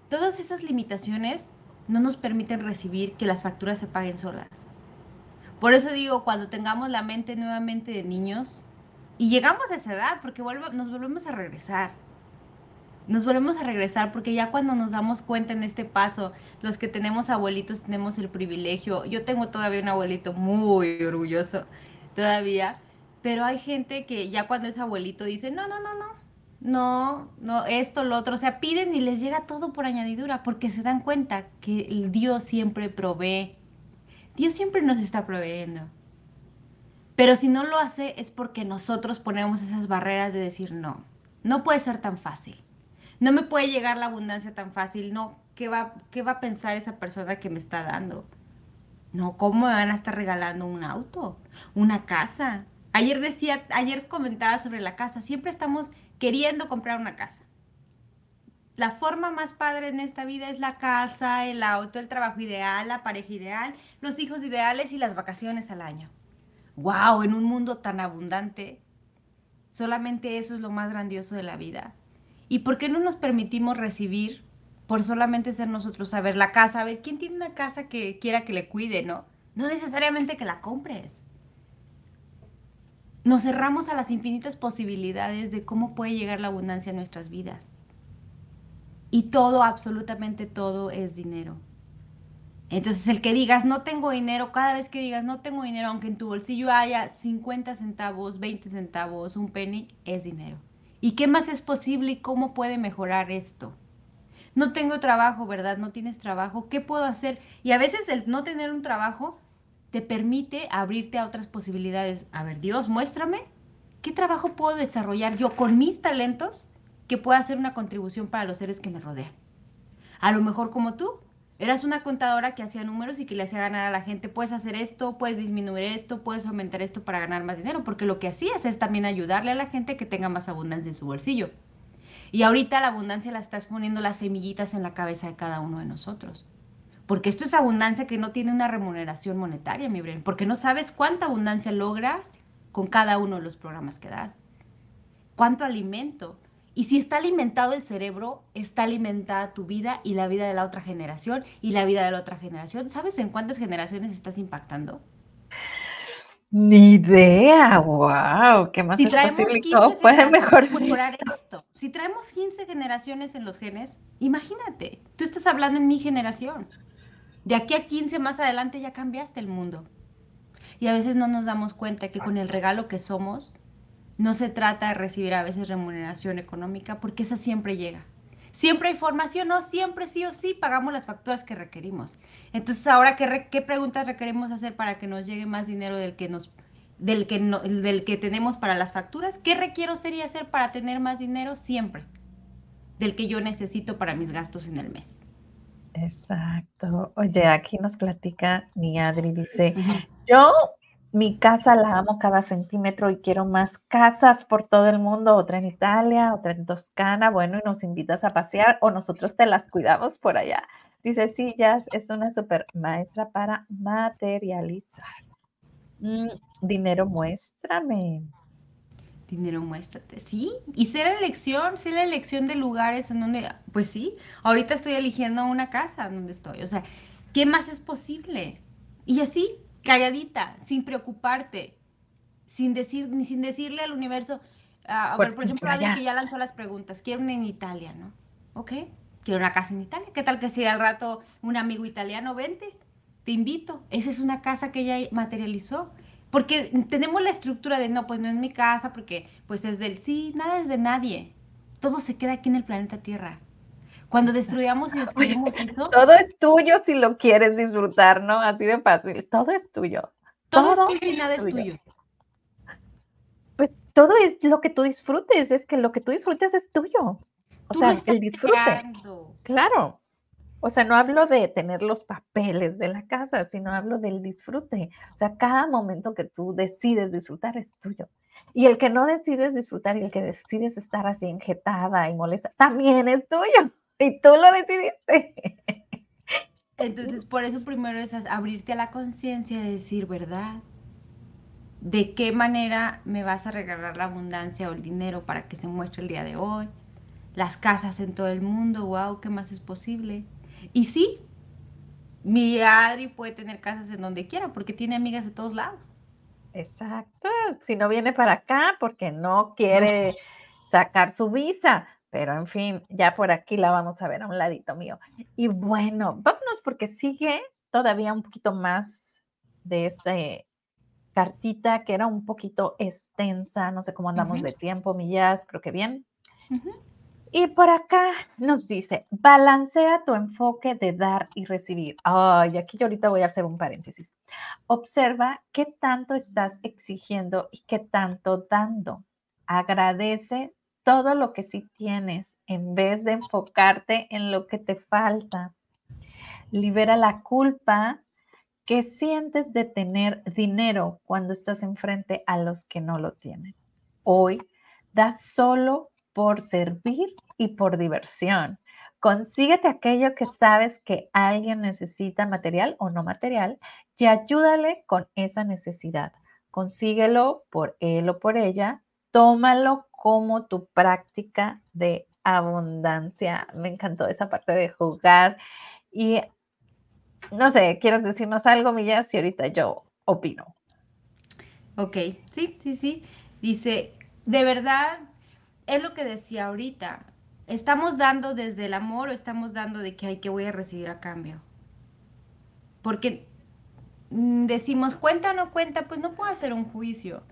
Todas esas limitaciones no nos permiten recibir que las facturas se paguen solas. Por eso digo, cuando tengamos la mente nuevamente de niños y llegamos a esa edad, porque nos volvemos a regresar nos volvemos a regresar porque ya cuando nos damos cuenta en este paso, los que tenemos abuelitos tenemos el privilegio. Yo tengo todavía un abuelito muy orgulloso, todavía, pero hay gente que ya cuando es abuelito dice, no, no, no, no, no, no, esto, lo otro, o sea, piden y les llega todo por añadidura porque se dan cuenta que Dios siempre provee. Dios siempre nos está proveyendo. Pero si no lo hace es porque nosotros ponemos esas barreras de decir, no, no puede ser tan fácil. No me puede llegar la abundancia tan fácil. No, ¿qué va, qué va a pensar esa persona que me está dando? No, ¿cómo me van a estar regalando un auto? Una casa. Ayer decía, ayer comentaba sobre la casa. Siempre estamos queriendo comprar una casa. La forma más padre en esta vida es la casa, el auto, el trabajo ideal, la pareja ideal, los hijos ideales y las vacaciones al año. ¡Wow! En un mundo tan abundante, solamente eso es lo más grandioso de la vida. ¿Y por qué no nos permitimos recibir por solamente ser nosotros a ver la casa? A ver, ¿quién tiene una casa que quiera que le cuide, no? No necesariamente que la compres. Nos cerramos a las infinitas posibilidades de cómo puede llegar la abundancia a nuestras vidas. Y todo, absolutamente todo es dinero. Entonces, el que digas no tengo dinero, cada vez que digas no tengo dinero, aunque en tu bolsillo haya 50 centavos, 20 centavos, un penny, es dinero. ¿Y qué más es posible y cómo puede mejorar esto? No tengo trabajo, ¿verdad? No tienes trabajo. ¿Qué puedo hacer? Y a veces el no tener un trabajo te permite abrirte a otras posibilidades. A ver, Dios, muéstrame qué trabajo puedo desarrollar yo con mis talentos que pueda hacer una contribución para los seres que me rodean. A lo mejor como tú, eras una contadora que hacía números y que le hacía ganar a la gente, puedes hacer esto, puedes disminuir esto, puedes aumentar esto para ganar más dinero, porque lo que hacías es también ayudarle a la gente que tenga más abundancia en su bolsillo. Y ahorita la abundancia la estás poniendo las semillitas en la cabeza de cada uno de nosotros. Porque esto es abundancia que no tiene una remuneración monetaria, mi Bren, porque no sabes cuánta abundancia logras con cada uno de los programas que das. Cuánto alimento, y si está alimentado el cerebro, está alimentada tu vida y la vida de la otra generación y la vida de la otra generación. ¿Sabes en cuántas generaciones estás impactando? Ni idea, wow, ¿qué más si es posible? ¿Cómo puede mejorar esto? Si traemos 15 generaciones en los genes, imagínate, tú estás hablando en mi generación. De aquí a 15 más adelante ya cambiaste el mundo. Y a veces no nos damos cuenta que con el regalo que somos, no se trata de recibir a veces remuneración económica porque esa siempre llega. Siempre hay formación, no siempre sí o sí pagamos las facturas que requerimos. Entonces, ahora, ¿qué, qué preguntas requerimos hacer para que nos llegue más dinero del que, nos, del, que del que tenemos para las facturas? ¿Qué requiero ser y hacer para tener más dinero? Siempre. Del que yo necesito para mis gastos en el mes. Exacto. Oye, aquí nos platica mi Adri, dice, yo mi casa la amo cada centímetro y quiero más casas por todo el mundo, otra en Italia, otra en Toscana, bueno, y nos invitas a pasear o nosotros te las cuidamos por allá. Dice, sí, Jazz es una super maestra para materializar. Mm, dinero, muéstrame. Dinero, muéstrate. Sí, y sé la elección, sé la elección de lugares en donde, pues sí, ahorita estoy eligiendo una casa donde estoy. O sea, ¿qué más es posible? Y así, calladita, sin preocuparte, sin decir, ni sin decirle al universo, ah, por ejemplo, alguien que ya lanzó las preguntas, quiero una en Italia, ¿no? Ok, quiero una casa en Italia. ¿Qué tal que si al rato un amigo italiano, vente, te invito? Esa es una casa que ella materializó. Porque tenemos la estructura de, no, pues no es mi casa, porque pues es del sí, nada es de nadie. Todo se queda aquí en el planeta Tierra. Cuando destruyamos y destruimos eso. Todo es tuyo si lo quieres disfrutar, ¿no? Así de fácil. Todo es tuyo. Todo, es tuyo y nada es tuyo. Pues todo es lo que tú disfrutes, es que lo que tú disfrutes es tuyo. O sea, el disfrute. Claro. O sea, no hablo de tener los papeles de la casa, sino hablo del disfrute. O sea, cada momento que tú decides disfrutar es tuyo. Y el que no decides disfrutar y el que decides estar así enjetada y molesta, también es tuyo. Y tú lo decidiste. Entonces, por eso primero es abrirte a la conciencia de decir, ¿verdad? ¿De qué manera me vas a regalar la abundancia o el dinero para que se muestre el día de hoy? Las casas en todo el mundo, wow, ¿qué más es posible? Y sí, mi Adri puede tener casas en donde quiera porque tiene amigas de todos lados. Exacto. Si no viene para acá porque no quiere sacar su visa, pero en fin, ya por aquí la vamos a ver a un ladito mío. Y bueno, vámonos porque sigue todavía un poquito más de esta cartita que era un poquito extensa, no sé cómo andamos de tiempo, millas, creo que bien. Y por acá nos dice, balancea tu enfoque de dar y recibir. Ay, aquí yo ahorita voy a hacer un paréntesis. Observa qué tanto estás exigiendo y qué tanto dando. Agradece todo lo que sí tienes en vez de enfocarte en lo que te falta. Libera la culpa que sientes de tener dinero cuando estás enfrente a los que no lo tienen. Hoy, da solo por servir y por diversión. Consíguete aquello que sabes que alguien necesita material o no material y ayúdale con esa necesidad. Consíguelo por él o por ella. Tómalo como tu práctica de abundancia. Me encantó esa parte de jugar. Y no sé, ¿quieres decirnos algo, Millas? Y ahorita yo opino. Ok, sí, sí, sí. Dice, de verdad, es lo que decía ahorita. ¿Estamos dando desde el amor o estamos dando de que hay que voy a recibir a cambio? Porque mm, decimos, cuenta o no cuenta, pues no puedo hacer un juicio.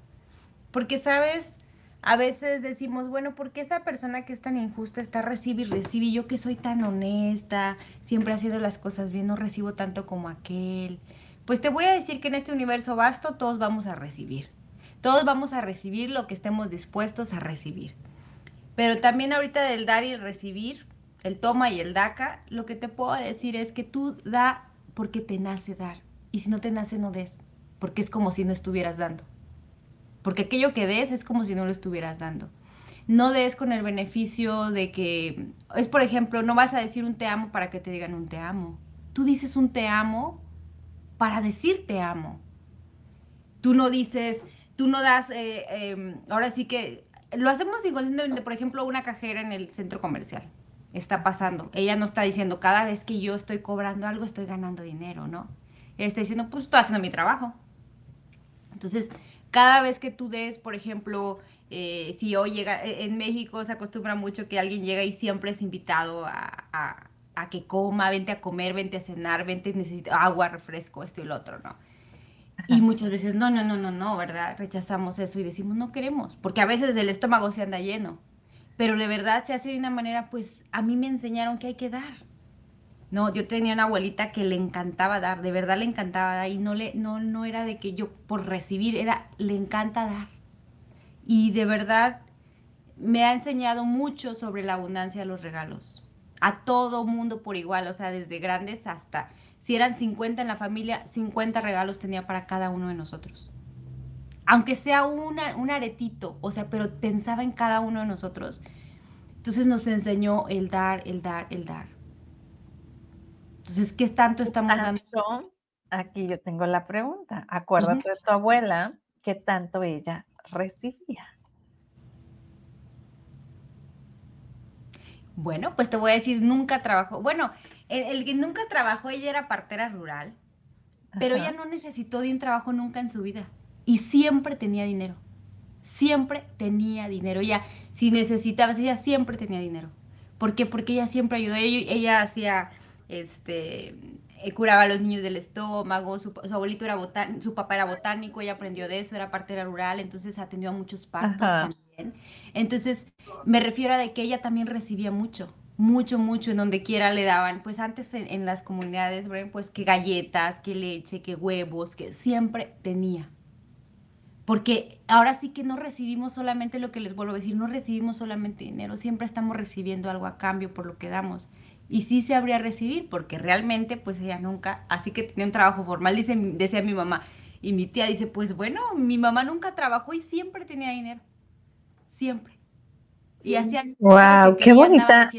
Porque, ¿sabes? A veces decimos, bueno, ¿por qué esa persona que es tan injusta está recibe y recibe? Yo que soy tan honesta, siempre haciendo las cosas bien, no recibo tanto como aquel. Pues te voy a decir que en este universo vasto todos vamos a recibir. Todos vamos a recibir lo que estemos dispuestos a recibir. Pero también ahorita del dar y recibir, el toma y el daca, lo que te puedo decir es que tú da porque te nace dar. Y si no te nace, no des. Porque es como si no estuvieras dando. Porque aquello que des es como si no lo estuvieras dando. No des con el beneficio de que, es por ejemplo, no vas a decir un te amo para que te digan un te amo. Tú dices un te amo para decir te amo. Tú no dices, tú no das, eh, em, ahora sí que lo hacemos inconscientemente, por ejemplo, una cajera en el centro comercial. Está pasando. Ella no está diciendo, cada vez que yo estoy cobrando algo, estoy ganando dinero, ¿no? Ella está diciendo, pues estoy haciendo mi trabajo. Entonces, cada vez que tú des, por ejemplo, eh, si hoy llega, e, en México se acostumbra mucho que alguien llega y siempre es invitado a, a que coma, vente a comer, vente a cenar, vente, necesita agua, refresco, esto y lo otro, ¿no? Y muchas veces, no, no, no, no, no, ¿verdad? Rechazamos eso y decimos, no queremos, porque a veces el estómago se anda lleno. Pero de verdad se hace de una manera, pues a mí me enseñaron que hay que dar. No, yo tenía una abuelita que le encantaba dar, de verdad le encantaba dar y no, le, no, no era de que yo por recibir, era, le encanta dar. Y de verdad me ha enseñado mucho sobre la abundancia de los regalos. A todo mundo por igual, o sea, desde grandes hasta si eran 50 en la familia, 50 regalos tenía para cada uno de nosotros. Aunque sea una, un aretito, o sea, pero pensaba en cada uno de nosotros. Entonces nos enseñó el dar, el dar, el dar. Entonces, ¿qué tanto estamos dando? Aquí yo tengo la pregunta. Acuérdate de tu abuela, ¿qué tanto ella recibía? Bueno, pues te voy a decir, nunca trabajó. Bueno, el, que nunca trabajó, ella era partera rural, pero ella no necesitó de un trabajo nunca en su vida y siempre tenía dinero. Siempre tenía dinero. Ella, si necesitaba, ella siempre tenía dinero. ¿Por qué? Porque ella siempre ayudó. Ella, ella hacía, este, eh, curaba a los niños del estómago, su, abuelito era botánico, su papá era botánico, ella aprendió de eso, era partera rural, entonces atendió a muchos partos también. Entonces, me refiero a de que ella también recibía mucho mucho, mucho, en donde quiera le daban, pues antes en, las comunidades, pues que galletas, que leche, que huevos, que siempre tenía. Porque ahora sí que no recibimos solamente lo que les vuelvo a decir, no recibimos solamente dinero, siempre estamos recibiendo algo a cambio por lo que damos. Y sí se habría recibir, porque realmente, pues ella nunca, así que tenía un trabajo formal, dice, decía mi mamá. Y mi tía dice, pues bueno, mi mamá nunca trabajó y siempre tenía dinero. Siempre. Y hacía... ¡Wow! ¡Qué bonita!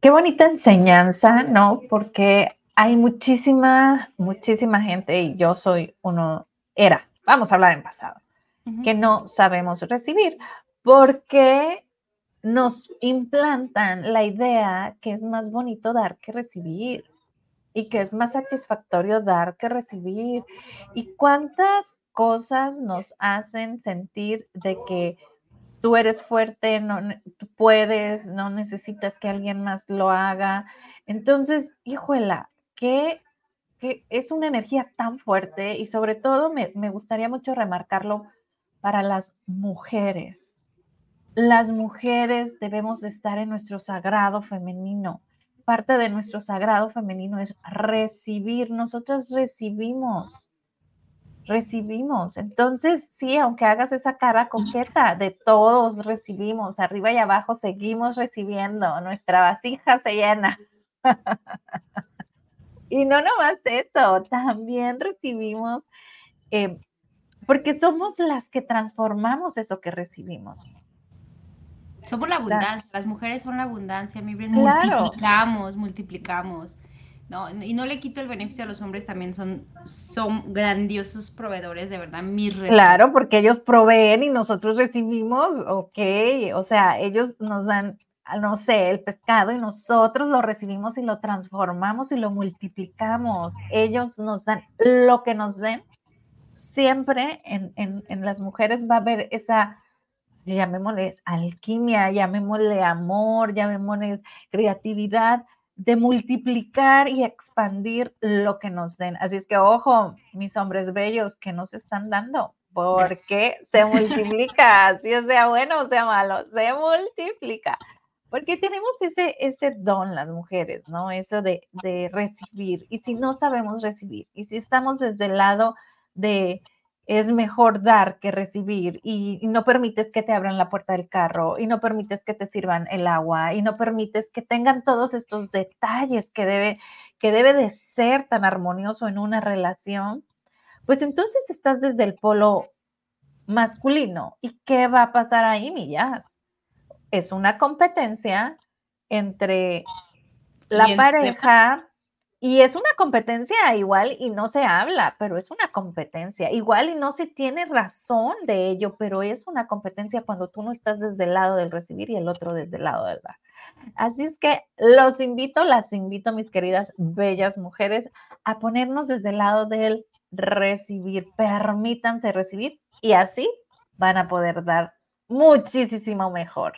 Qué bonita enseñanza, ¿no? Porque hay muchísima, muchísima gente, y yo soy uno, era, vamos a hablar en pasado, que no sabemos recibir porque nos implantan la idea que es más bonito dar que recibir y que es más satisfactorio dar que recibir. ¿Y cuántas cosas nos hacen sentir de que tú eres fuerte, no, tú puedes, no necesitas que alguien más lo haga. Entonces, híjola, que, es una energía tan fuerte y sobre todo me, gustaría mucho remarcarlo para las mujeres. Las mujeres debemos de estar en nuestro sagrado femenino. Parte de nuestro sagrado femenino es recibir. Nosotros recibimos, recibimos. Entonces, sí, aunque hagas esa cara coqueta, de todos recibimos, arriba y abajo seguimos recibiendo, nuestra vasija se llena. y no nomás eso, también recibimos, eh, porque somos las que transformamos eso que recibimos. Somos la abundancia, las mujeres son la abundancia, mi multiplicamos, multiplicamos. No, y no le quito el beneficio a los hombres, también son, son grandiosos proveedores, de verdad, mi Claro, porque ellos proveen y nosotros recibimos, ok, o sea, ellos nos dan, no sé, el pescado y nosotros lo recibimos y lo transformamos y lo multiplicamos. Ellos nos dan lo que nos den. Siempre en, en, en las mujeres va a haber esa llamémosle alquimia, llamémosle amor, llamémosle creatividad, de multiplicar y expandir lo que nos den. Así es que, ojo, mis hombres bellos, que nos están dando, porque se multiplica, si sea bueno o sea malo, se multiplica. Porque tenemos ese, ese don las mujeres, ¿no? Eso de, de recibir. Y si no sabemos recibir, y si estamos desde el lado de, es mejor dar que recibir y, no permites que te abran la puerta del carro y no permites que te sirvan el agua y no permites que tengan todos estos detalles que debe, que debe de ser tan armonioso en una relación, pues entonces estás desde el polo masculino. ¿Y qué va a pasar ahí, Millas? Es una competencia entre la pareja y es una competencia igual y no se habla, pero es una competencia. Igual y no se tiene razón de ello, pero es una competencia cuando tú no estás desde el lado del recibir y el otro desde el lado del dar. Así es que los invito, las invito, mis queridas bellas mujeres, a ponernos desde el lado del recibir. Permítanse recibir y así van a poder dar muchísimo mejor.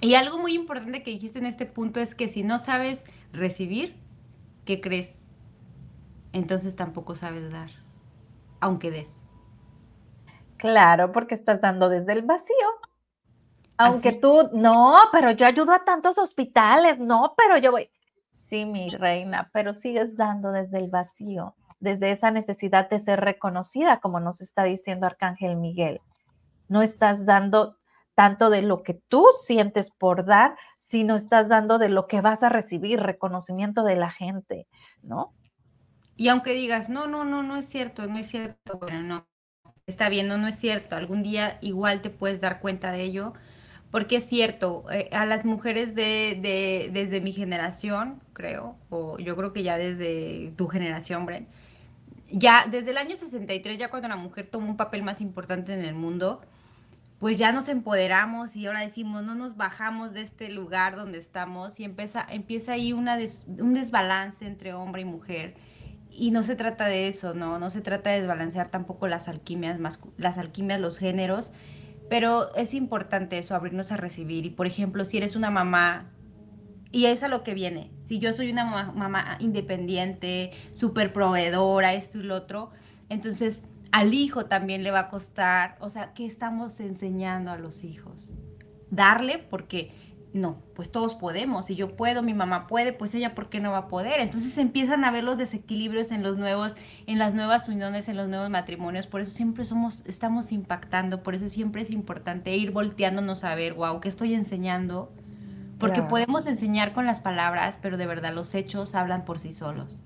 Y algo muy importante que dijiste en este punto es que si no sabes recibir, ¿qué crees? Entonces tampoco sabes dar, aunque des. Claro, porque estás dando desde el vacío. Aunque tú, no, pero yo ayudo a tantos hospitales, no, pero yo voy. Sí, mi reina, pero sigues dando desde el vacío, desde esa necesidad de ser reconocida, como nos está diciendo Arcángel Miguel. No estás dando tanto de lo que tú sientes por dar, sino estás dando de lo que vas a recibir, reconocimiento de la gente, ¿no? Y aunque digas, no, no, no, no es cierto, no es cierto, bueno, no, está bien, no, es cierto, algún día igual te puedes dar cuenta de ello, porque es cierto, eh, a las mujeres de, de, desde mi generación, creo, o yo creo que ya desde tu generación, Bren, ya desde el año 63, ya cuando la mujer tomó un papel más importante en el mundo, pues ya nos empoderamos y ahora decimos, no nos bajamos de este lugar donde estamos y empieza, empieza ahí una un desbalance entre hombre y mujer. Y no se trata de eso, ¿no? No se trata de desbalancear tampoco las alquimias, las alquimias, los géneros, pero es importante eso, abrirnos a recibir. Y por ejemplo, si eres una mamá, y es a lo que viene, si yo soy una mamá independiente, súper proveedora, esto y lo otro, entonces al hijo también le va a costar, o sea, ¿qué estamos enseñando a los hijos? Darle porque no, pues todos podemos, si yo puedo, mi mamá puede, pues ella por qué no va a poder. Entonces empiezan a ver los desequilibrios en los nuevos en las nuevas uniones, en los nuevos matrimonios, por eso siempre somos estamos impactando, por eso siempre es importante ir volteándonos a ver, wow, ¿qué estoy enseñando? Porque podemos enseñar con las palabras, pero de verdad los hechos hablan por sí solos.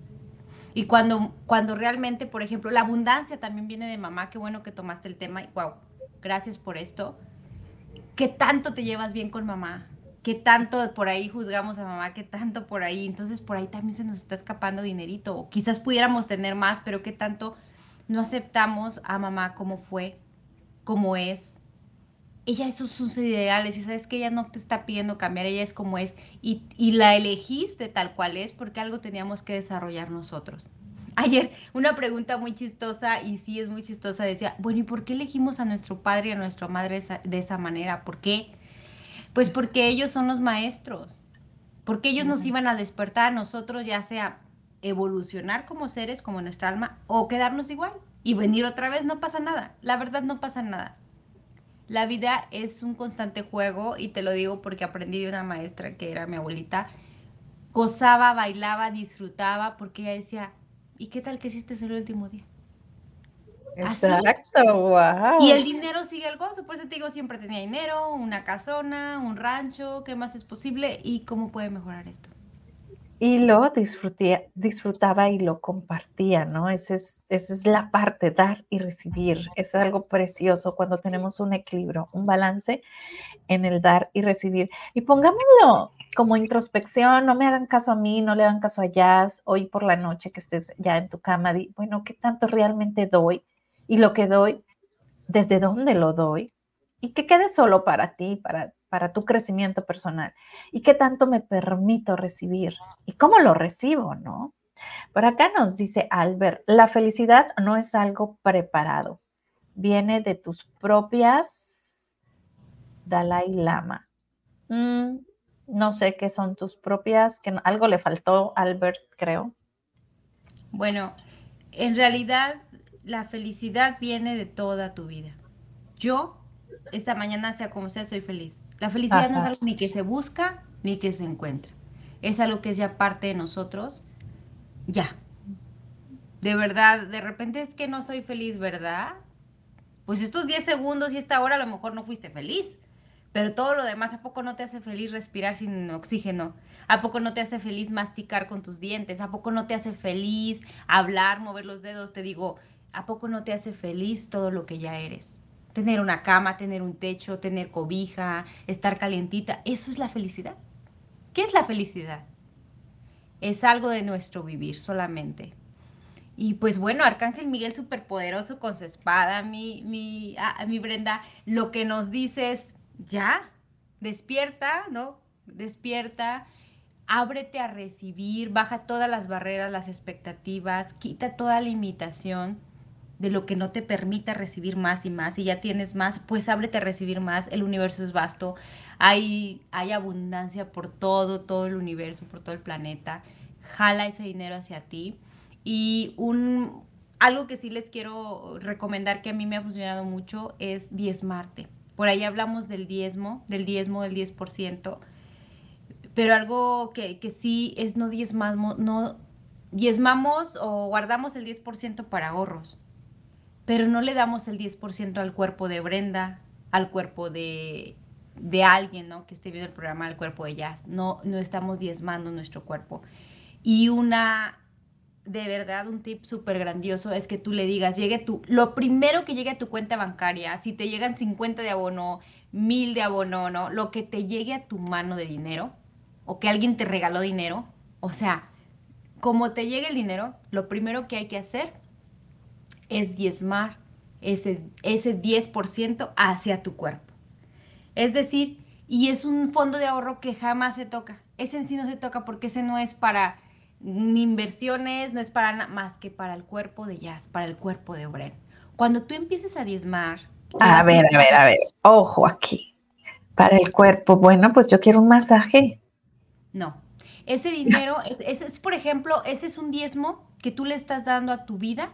Y cuando, cuando realmente, por ejemplo, la abundancia también viene de mamá, qué bueno que tomaste el tema wow, gracias por esto. ¿Qué tanto te llevas bien con mamá? ¿Qué tanto por ahí juzgamos a mamá? ¿Qué tanto por ahí? Entonces por ahí también se nos está escapando dinerito. O quizás pudiéramos tener más, pero ¿qué tanto no aceptamos a mamá como fue, como es? Ella esos son sus ideales y sabes que ella no te está pidiendo cambiar, ella es como es y, y la elegiste tal cual es porque algo teníamos que desarrollar nosotros. Ayer una pregunta muy chistosa y sí es muy chistosa decía, bueno, ¿y por qué elegimos a nuestro padre y a nuestra madre de esa manera? ¿Por qué? Pues porque ellos son los maestros, porque ellos nos iban a despertar a nosotros ya sea evolucionar como seres, como nuestra alma, o quedarnos igual y venir otra vez, no pasa nada, la verdad no pasa nada. La vida es un constante juego y te lo digo porque aprendí de una maestra que era mi abuelita. Gozaba, bailaba, disfrutaba porque ella decía, ¿y qué tal que hiciste el último día? Exacto, wow. Y el dinero sigue el gozo, por eso te digo, siempre tenía dinero, una casona, un rancho, ¿qué más es posible? ¿Y cómo puede mejorar esto? Y lo disfrutaba y lo compartía, ¿no? Esa es, esa es la parte, dar y recibir. Es algo precioso cuando tenemos un equilibrio, un balance en el dar y recibir. Y pongámoslo como introspección, no me hagan caso a mí, no le hagan caso a Jazz, hoy por la noche que estés ya en tu cama, di, bueno, ¿qué tanto realmente doy? Y lo que doy, ¿desde dónde lo doy? Y que quede solo para ti, para para tu crecimiento personal y qué tanto me permito recibir y cómo lo recibo, ¿no? Por acá nos dice Albert, la felicidad no es algo preparado, viene de tus propias Dalai Lama. Mm, no sé qué son tus propias, que algo le faltó Albert, creo. Bueno, en realidad la felicidad viene de toda tu vida. Yo, esta mañana, sea como sea, soy feliz. La felicidad no es algo ni que se busca ni que se encuentra. Es algo que es ya parte de nosotros. Ya. De verdad, de repente es que no soy feliz, ¿verdad? Pues estos 10 segundos y esta hora a lo mejor no fuiste feliz. Pero todo lo demás, ¿a poco no te hace feliz respirar sin oxígeno? ¿A poco no te hace feliz masticar con tus dientes? ¿A poco no te hace feliz hablar, mover los dedos? Te digo, ¿a poco no te hace feliz todo lo que ya eres? Tener una cama, tener un techo, tener cobija, estar calientita, eso es la felicidad. ¿Qué es la felicidad? Es algo de nuestro vivir solamente. Y pues bueno, Arcángel Miguel superpoderoso con su espada, mi, mi, ah, mi Brenda, lo que nos dice es, ya, despierta, ¿no? Despierta, ábrete a recibir, baja todas las barreras, las expectativas, quita toda limitación de lo que no te permita recibir más y más. y ya tienes más, pues ábrete a recibir más. El universo es vasto. Hay, hay abundancia por todo, todo el universo, por todo el planeta. Jala ese dinero hacia ti. Y un, algo que sí les quiero recomendar que a mí me ha funcionado mucho es diezmarte. Por ahí hablamos del diezmo, del diezmo del 10%, pero algo que, que sí es no diezmamos, no diezmamos o guardamos el 10% para ahorros pero no le damos el 10% al cuerpo de Brenda, al cuerpo de, de alguien, ¿no? Que esté viendo el programa, al cuerpo de Jazz. No, no estamos diezmando nuestro cuerpo. Y una, de verdad, un tip súper grandioso es que tú le digas, llegue tú, lo primero que llegue a tu cuenta bancaria, si te llegan 50 de abono, 1000 de abono, ¿no? Lo que te llegue a tu mano de dinero, o que alguien te regaló dinero, o sea, como te llegue el dinero, lo primero que hay que hacer es diezmar ese, ese 10% hacia tu cuerpo. Es decir, y es un fondo de ahorro que jamás se toca. Ese en sí no se toca porque ese no es para ni inversiones, no es para nada más que para el cuerpo de jazz, para el cuerpo de obrero. Cuando tú empieces a diezmar... A ver, a ver, a ver, ojo aquí. Para el cuerpo, bueno, pues yo quiero un masaje. No, ese dinero, es, es, por ejemplo, ese es un diezmo que tú le estás dando a tu vida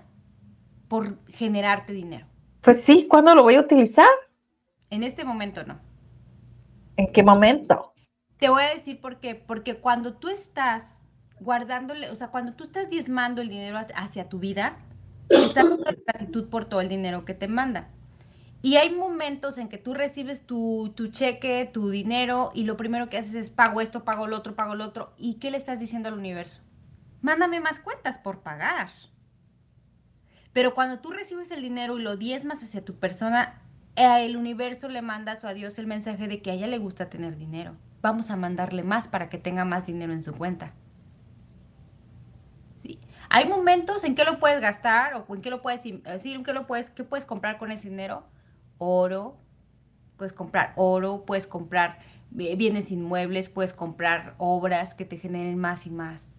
por generarte dinero. Pues sí, ¿cuándo lo voy a utilizar? En este momento no. ¿En qué momento? Te voy a decir por qué. Porque cuando tú estás guardándole, o sea, cuando tú estás diezmando el dinero hacia tu vida, estás en gratitud por todo el dinero que te manda. Y hay momentos en que tú recibes tu, tu, cheque, tu dinero, y lo primero que haces es pago esto, pago lo otro, pago lo otro. ¿Y qué le estás diciendo al universo? Mándame más cuentas por pagar. Pero cuando tú recibes el dinero y lo diezmas hacia tu persona, el universo le manda a su Dios el mensaje de que a ella le gusta tener dinero. Vamos a mandarle más para que tenga más dinero en su cuenta. ¿Sí? Hay momentos en que lo puedes gastar o en que lo puedes decir, en que lo puedes, ¿qué puedes comprar con ese dinero? Oro, puedes comprar oro, puedes comprar eh, bienes inmuebles, puedes comprar obras que te generen más y más.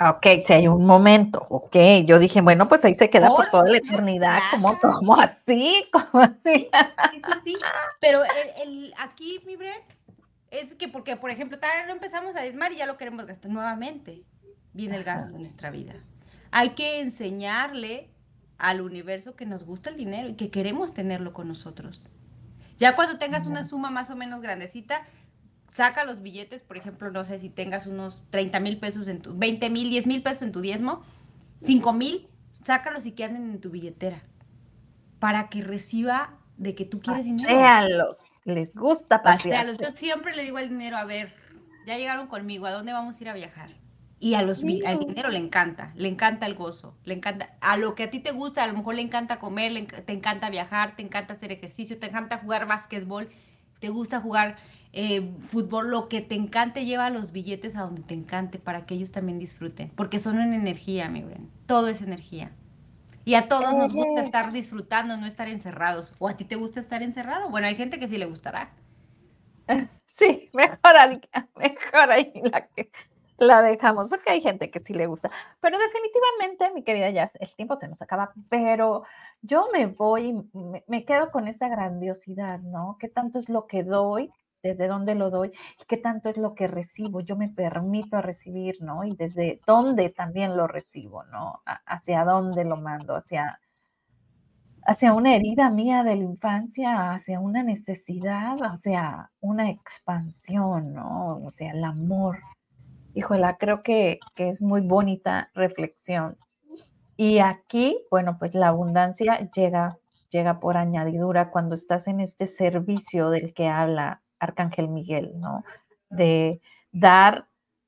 Ok, si hay un momento, ok. Yo dije, bueno, pues ahí se queda por toda la eternidad, como, como así, como así. Sí, sí, sí. Pero el, aquí, mi Bren, es que porque, por ejemplo, tal lo empezamos a desmar y ya lo queremos gastar nuevamente. Viene el gasto en nuestra vida. Hay que enseñarle al universo que nos gusta el dinero y que queremos tenerlo con nosotros. Ya cuando tengas una suma más o menos grandecita, saca los billetes, por ejemplo, no sé si tengas unos 30 mil pesos en tu, 20 mil, 10 mil pesos en tu diezmo, 5 mil, sácalos y que anden en tu billetera para que reciba de que tú quieres dinero. los les gusta pasear. Yo siempre le digo al dinero, a ver, ya llegaron conmigo, ¿a dónde vamos a ir a viajar? Y a los, al dinero le encanta, le encanta el gozo, le encanta, a lo que a ti te gusta, a lo mejor le encanta comer, te encanta viajar, te encanta hacer ejercicio, te encanta jugar básquetbol, te gusta jugar eh, fútbol, lo que te encante, lleva los billetes a donde te encante para que ellos también disfruten, porque son en energía, mi buen, todo es energía. Y a todos nos gusta estar disfrutando, no estar encerrados. ¿O a ti te gusta estar encerrado? Bueno, hay gente que sí le gustará. Sí, mejor, mejor ahí la que la dejamos, porque hay gente que sí le gusta. Pero definitivamente, mi querida Jazz, el tiempo se nos acaba, pero yo me voy, me, quedo con esa grandiosidad, ¿no? ¿Qué tanto es lo que doy? Desde dónde lo doy y qué tanto es lo que recibo, yo me permito recibir, ¿no? Y desde dónde también lo recibo, ¿no? hacia dónde lo mando, hacia, hacia una herida mía de la infancia, hacia una necesidad, hacia una expansión, ¿no? O sea, el amor, híjola, creo que, es muy bonita reflexión. Y aquí, bueno, pues la abundancia llega, llega por añadidura cuando estás en este servicio del que habla Arcángel Miguel, ¿no? De dar,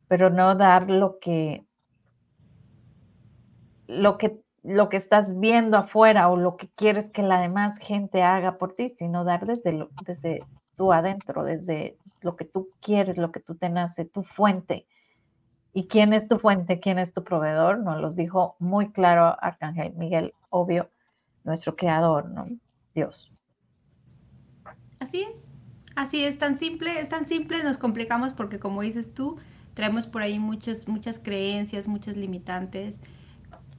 pero no dar lo que, lo que, lo que estás viendo afuera o lo que quieres que la demás gente haga por ti, sino dar desde, lo, desde tú adentro, desde lo que tú quieres, lo que tú te nace, tu fuente ¿Y quién es tu fuente? ¿Quién es tu proveedor? Nos los dijo muy claro Arcángel Miguel, obvio, nuestro creador, ¿no? Dios. Así es, así es, tan simple, es tan simple, nos complicamos porque como dices tú, traemos por ahí muchas, muchas creencias, muchas limitantes.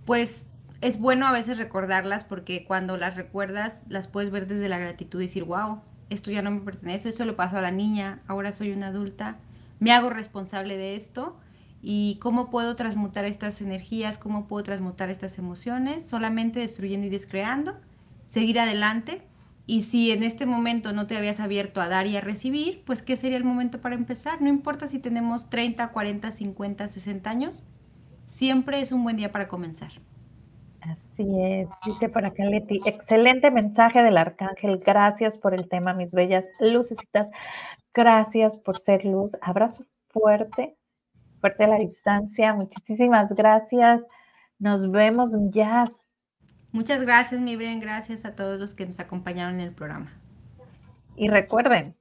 Pues es bueno a veces recordarlas porque cuando las recuerdas las puedes ver desde la gratitud y decir, wow, esto ya no me pertenece, eso le pasó a la niña, ahora soy una adulta, me hago responsable de esto y cómo puedo transmutar estas energías, cómo puedo transmutar estas emociones, solamente destruyendo y descreando, seguir adelante. Y si en este momento no te habías abierto a dar y a recibir, pues ¿qué sería el momento para empezar? No importa si tenemos 30, 40, 50, 60 años, siempre es un buen día para comenzar. Así es, dice por acá Leti, excelente mensaje del arcángel, gracias por el tema, mis bellas lucecitas, gracias por ser luz, abrazo fuerte, fuerte a la distancia. Muchísimas gracias. Nos vemos, Jazz. Muchas gracias, mi Bren. Gracias a todos los que nos acompañaron en el programa. Y recuerden,